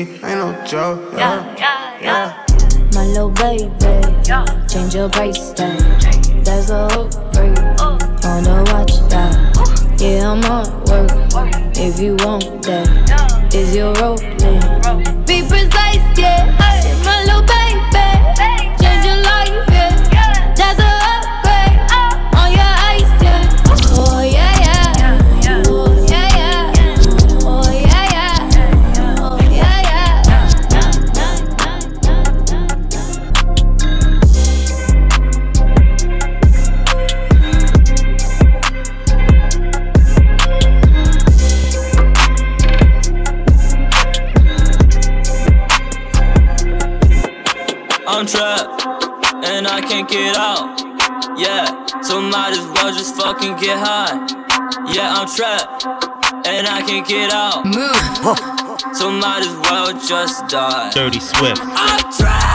in. Ain't no joke. Yeah, yeah, yeah. My little baby, change your price might as well just fucking get high. Yeah, I'm trapped and I can't get out. Move. So might as well just die. Dirty Swift. I'm trapped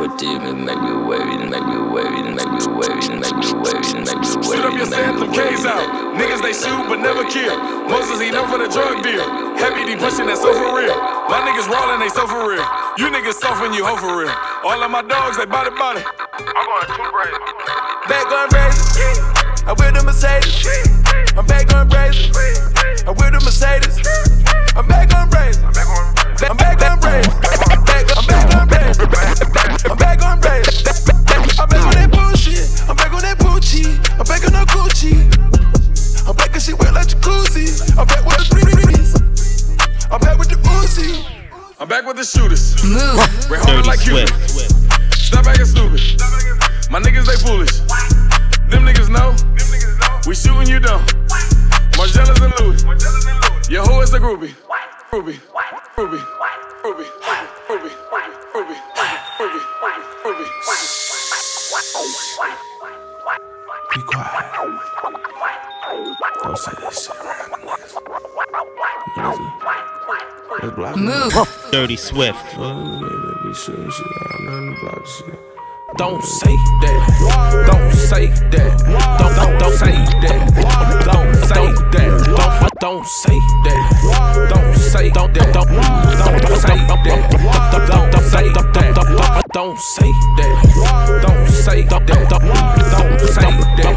wavy. Spoke with demon, make me wavy, make me wavy, make me wavy, make me wavy, make me wavy. Shoot up your sample K's out. Niggas they shoot but never kill. Moses he known for the drug deal. Heavy D pushing that so for real. My niggas rolling they so for real. You niggas suffering you hoe for real. All of my dogs they body body. I'm going too crazy. Back going crazy. I'm with the Mercedes. I'm back going crazy. I'm with the Mercedes. I'm back going crazy. I'm back going crazy. I'm back I'm back with the shooters. Move. Red hard like Cuban. Stop acting stupid. My niggas, they foolish. Them niggas know. We shooting you down. Margielas and Louis. Your hoe is the groupie. Ruby. Ruby. Ruby. Ruby. Ruby. Ruby. Ruby. Be quiet. Don't say this shit. Move. Dirty Swift. Don't say that. Don't say that. Don't don't don't say that. Don't say that. Don't don't say that. Don't say don't don't don't don't say that. Don't don't say that. Don't say that. Don't say that. Don't don't say that.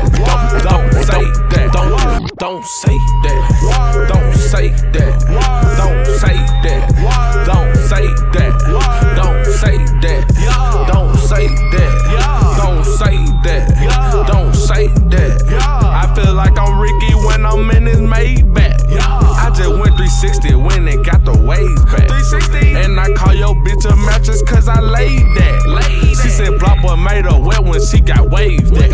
Don't say that. Don't don't say that. Don't say that. Don't say that. Don't say that. Don't say that. Don't say that. Don't say that. Don't say that. I feel like I'm Ricky when I'm in his Maybach. I just went 360 when it got the waves back. 360. And I call your bitch a mattress cause I laid that. She said BlocBoy made her wet when she got waved that.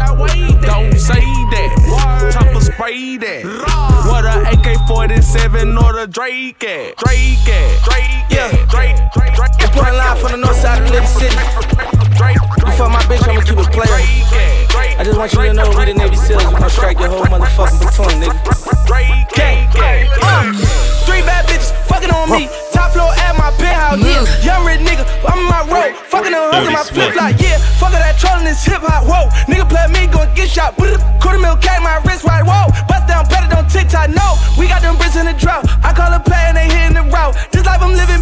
Don't say that. Chopper spray that. Raw. What a AK 47 or the Drake at. Drake at. Drake Yeah. Drake. Drake. Drake. Reporting live from the north side of Little City. You fuck my bitch, I'ma keep it player. I just want you to know we the Navy SEALs. We gon' strike your whole motherfucking platoon, nigga. Gang, gang. Uh, three bad bitches fucking on me. Top floor at my penthouse, yeah. Young rich nigga, I'm in my road. Fucking on hoes in my flip flop, yeah. Fuck that trolling this hip hop, whoa. Nigga play me, gon' get shot. Brr. Quarter mil K, my wrist right, whoa. Bust down, better on TikTok, no. We got them bricks in the drought. I call a play and they hitting the route. This life I'm living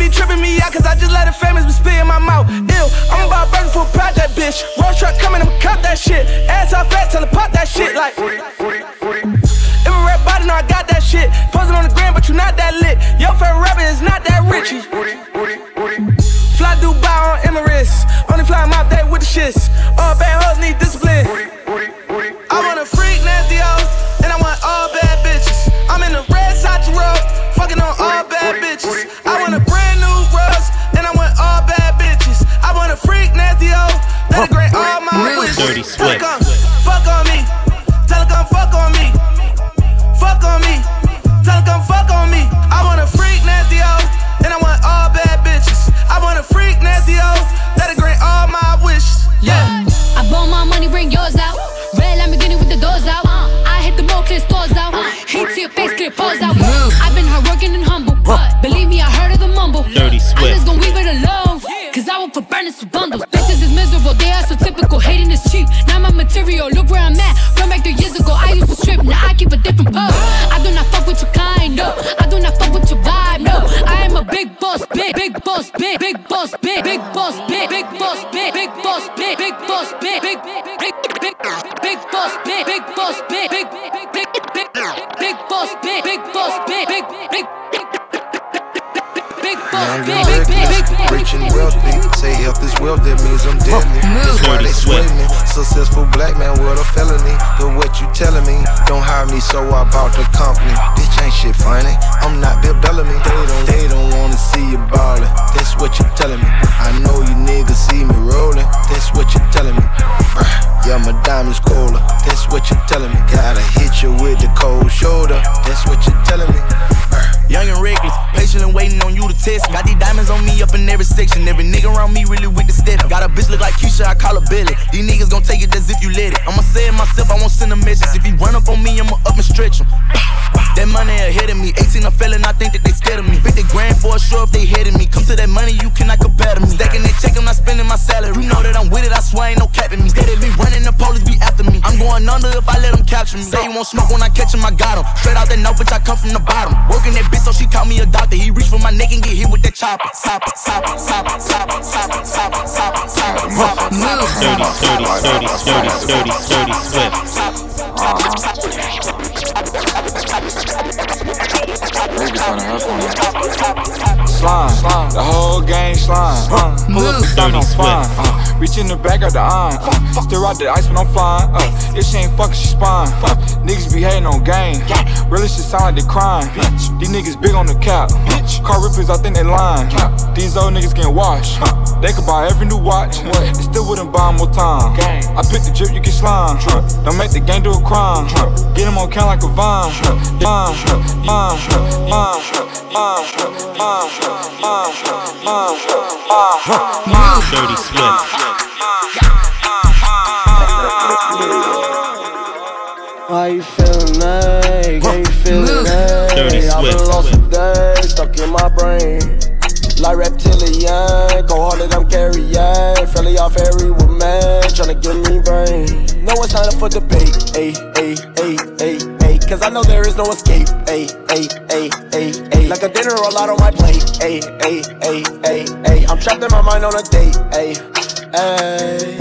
in every section. Every nigga around me really with the step. Got a bitch look like Keisha, I call her Billy. These niggas gon' take it as if you let it. I'ma say it myself, I won't send a message. If he run up on me, I'ma up and stretch him. That money ahead of me. 18 a felon, I think that they scared of me. 50 grand for a show if they headed me. Come to that money, you cannot compare to me. Stacking that check, I'm not spending my salary. You know that I'm with it, I swear ain't no capping me. Steady be running, the police be after me. I'm going under if I let them capture me. Say you won't smoke when I catch him, I got him. Straight out that no, bitch, I come from the bottom. Working that bitch, so she call me a doctor. He reach for my neck and get hit with that chopper. Chopper, chopper, chopper, chopper, chopper, chopper, chopper, chopper, chopper, Dirty, dirty, dirty, dirty, dirty, dirty, Swift. Niggas tryna hustle me. Slime, the whole gang slime. Uh, pull up the gun, I'm fine. Uh, reach in the back of the iron. Uh, stir out the ice when I'm fine. Uh, if she ain't fucking, she spine. Uh, niggas be hating on game. Uh, really shit sound like they crying. Uh, these niggas big on the cap. Uh, car rippers, I think they lying. Uh, these old niggas getting washed. Uh, they could buy every new watch. Uh, they still wouldn't buy 'em more time. I pick the drip, you get slime. Uh, don't make the gang do a crime. Uh, get 'em on count like a vine. Uh, vine, vine, vine, vine, Dirty Swift. How you feeling, ay? Can you feel it, ay? Dirty I've been lost for days, stuck in my brain. Like reptilian, go harder than I'm carrying. Fairly off every woman, tryna give me brain. No one's signing for debate, ay, ay, ay, ay, ay. Cause I know there is no escape, ay, ay, ay, ay, ay. Like a dinner roll out on my plate, ay, ay, ay, ay, ay. I'm trapped in my mind on a date, ay, ay.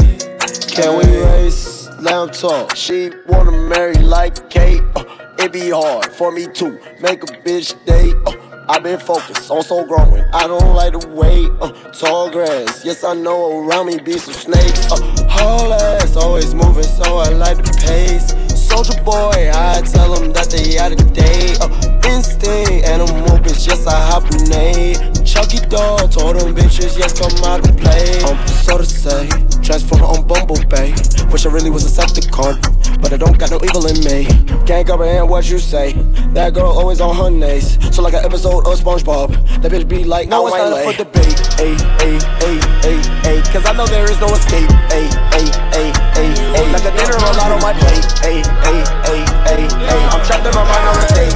Can we race? Lamb talk. She wanna marry like Kate. Uh, it be hard for me to make a bitch date. Uh, i been focused on so growing. I don't like to wait. Uh, tall grass. Yes, I know around me be some snakes. Uh, whole ass always moving, so I like the pace. Soldier boy, I tell them that they out of date. Uh, instinct, animal bitch, yes, I nade. Chucky dog told them bitches, yes, come out and play. Um, so to say, transformer on Bumblebee. Wish I really was a Septicon, but I don't got no evil in me. Can't comprehend what you say. That girl always on her knees. So like an episode of SpongeBob, that bitch be like, no, oh, it's not for debate. Ay, ay, ay, ay, ay. Cause I know there is no escape. Ay, ay, ay, ay, ay. Like a dinner roll out on my plate. Ay, ay, ay, ay, ay. I'm trapped in my mind on a date.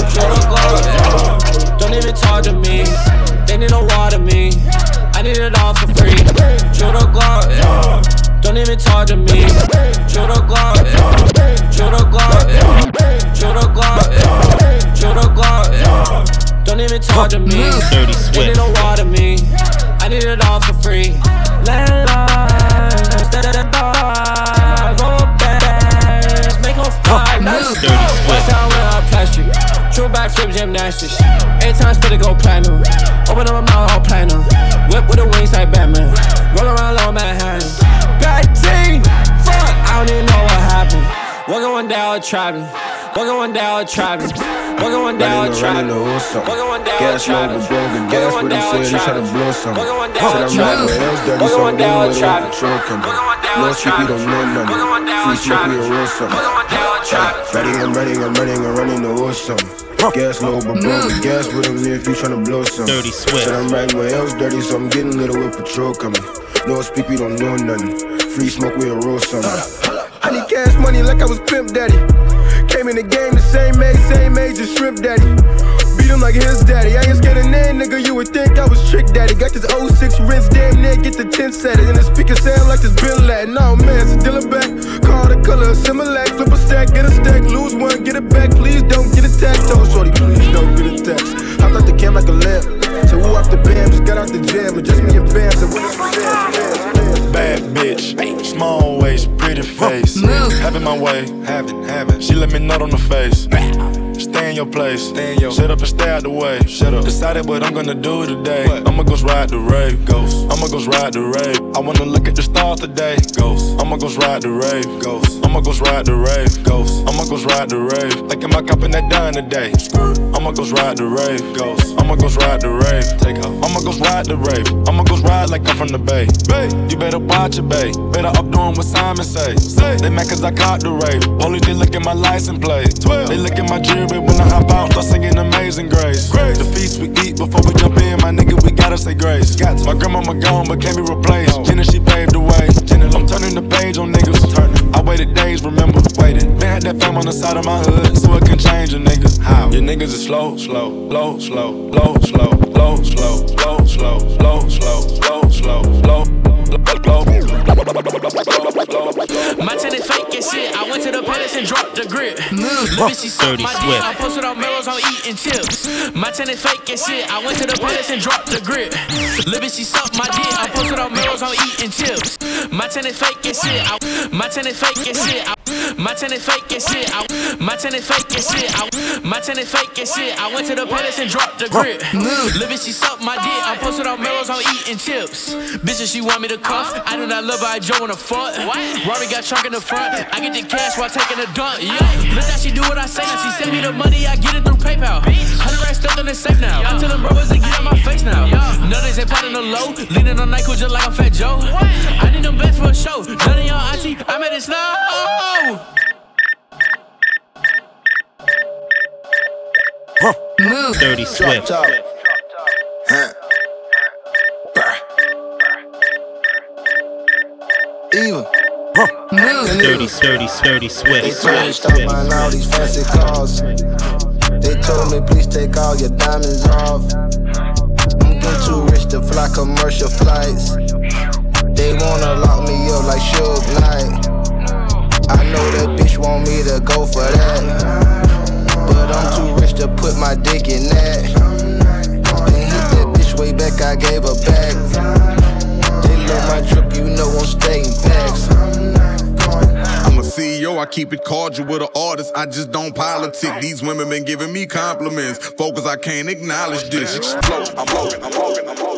Don't even talk to me. They need no water me. I need it all for free. Drew the yeah. Don't even talk to me. Shoot a Glock, shoot a Glock, shoot a Glock, shoot a Glock. Don't even talk to me. Dirty Swift. They don't water me. I need it all for free. Landline, instead of the dog, go back, make them fly. Dirty True backflip gymnastics. Eight times spit it go platinum. Open up my mouth, all platinum. Whip with the wings like Batman. Roll around low Manhattan. Bad team. Fuck, I don't even know what happened. Walking one down trapping. Walking one down with trapping. Walking one down with trapping. Walking one down with Gas low, trapping. but broken Walking gas one with him down said with he try to trapping. blow some. Walking one Said down I'm with not trapping. where else dirty, Walking so one I'm down dealing with with it trapping. with truck and Walking one down No with sleep, we trapping. don't know nothing. Walking one down Free with smoke, we trapping. a real something. Walking one down trapping. Ready, I'm ready, I'm ready, I'm running the horse some. Gas low, but broken mm. gas with him if you tryna blow some. Dirty Swift. Said I'm riding where else dirty, so I'm getting little with patrol coming. No speak, we don't know nothing. Free smoke, we a roll something. I need cash money like I was pimp daddy. Came in the game the same age, same age as Shrimp Daddy. Beat him like his daddy. I ain't scared of name, nigga. You would think I was Trick Daddy. Got this 06 rinse, damn near get the 10 set. And the speaker sound like this Bill Latin. No, oh, man, still a back. Call the color, Similac. Flip a stack, get a stack. Lose one, get it back. Please don't get attacked. Oh, shorty, please don't get attacked. Hopped out the cam like a lamp. So who off the bam? Just got out the jam. And just me and Bam. So what is Bad bitch, small waist, pretty face. Having my way, having, having. She let me nut on the face. Stay in your place. Stay in your Shut up and stay out the way. Shut up. Decided what I'm gonna do today. I'ma go ride the rave. Ghost. I'ma go ride the rave. I wanna look at the stars today. Ghost. I'ma go ride the rave. Ghost. I'ma go ride the rave. Ghost. I'ma go ride the rave. Like am I copping that dime today? I'ma go ride the rave. Ghost. I'ma go ride the rave. Take off. I'ma go ride the rave. I'ma go ride like I'm from the bay. Bay. You better watch it, bay. Better up doing what Simon say. Say. They mad cause I caught the rave. Only they look at my license plate. 12. They look at my jewelry when I hop out, start singing Amazing Grace. grace. The feast we eat before we jump in, my nigga, we gotta say grace. Got to. My grandmama gone, but can't be replaced. Oh. Jenna, she paved the way. Jenna, I'm turning the page on niggas. Turning. I waited days, remember, waited. Man had that fam on the side of my hood, so it can change a nigga. How? Your niggas is slow, slow, low, slow, low, slow, low, slow, low, slow, low, slow, low, slow, Dirty my Swift. I posted on mellows on eating chips. My tennis fake and shit. I went to the palace and dropped the grip. Let me see suck my dick. I posted on mellows on eating chips. My tennis fake and shit. I, my tennis fake and shit. I, my tennis fake and shit. I, my tennis fake and shit. I, my tennis fake and shit. I went to the palace and dropped the grip. Let she see suck my dick. I posted on mellows on eating chips. Bitches, she want me to cuff. I do not love her. I Joe in the front. Rory got chalk in the front. I get the cash while taking a dunk. Yeah, let that she do what I say. Now she send me the money. I get it through PayPal. Hundred racks stuck in the safe now. I tell them brothers to get out my face now. Nutters ain't plotting the low. Leaning on Nyquil just like I'm Fat Joe. I need them bets for a show. None of y'all auntie. I made it snow. Move. Dirty Swift. Even. Move. Dirty, dirty, dirty They Swift. told me stop buying all these fancy cars. They told me please take all your diamonds off. I'm getting too rich to fly commercial flights. They wanna lock me up like Suge Knight. I know that bitch want me to go for that. But I'm too rich to put my dick in that. Then hit that bitch way back, I gave her back. They love my drip, you know I'm stating facts. I'm a CEO, I keep it cordial with an artist. I just don't politic. These women been giving me compliments. Focus, I can't acknowledge this. Explode. I'm walking, I'm walking, I'm walking, I'm walking.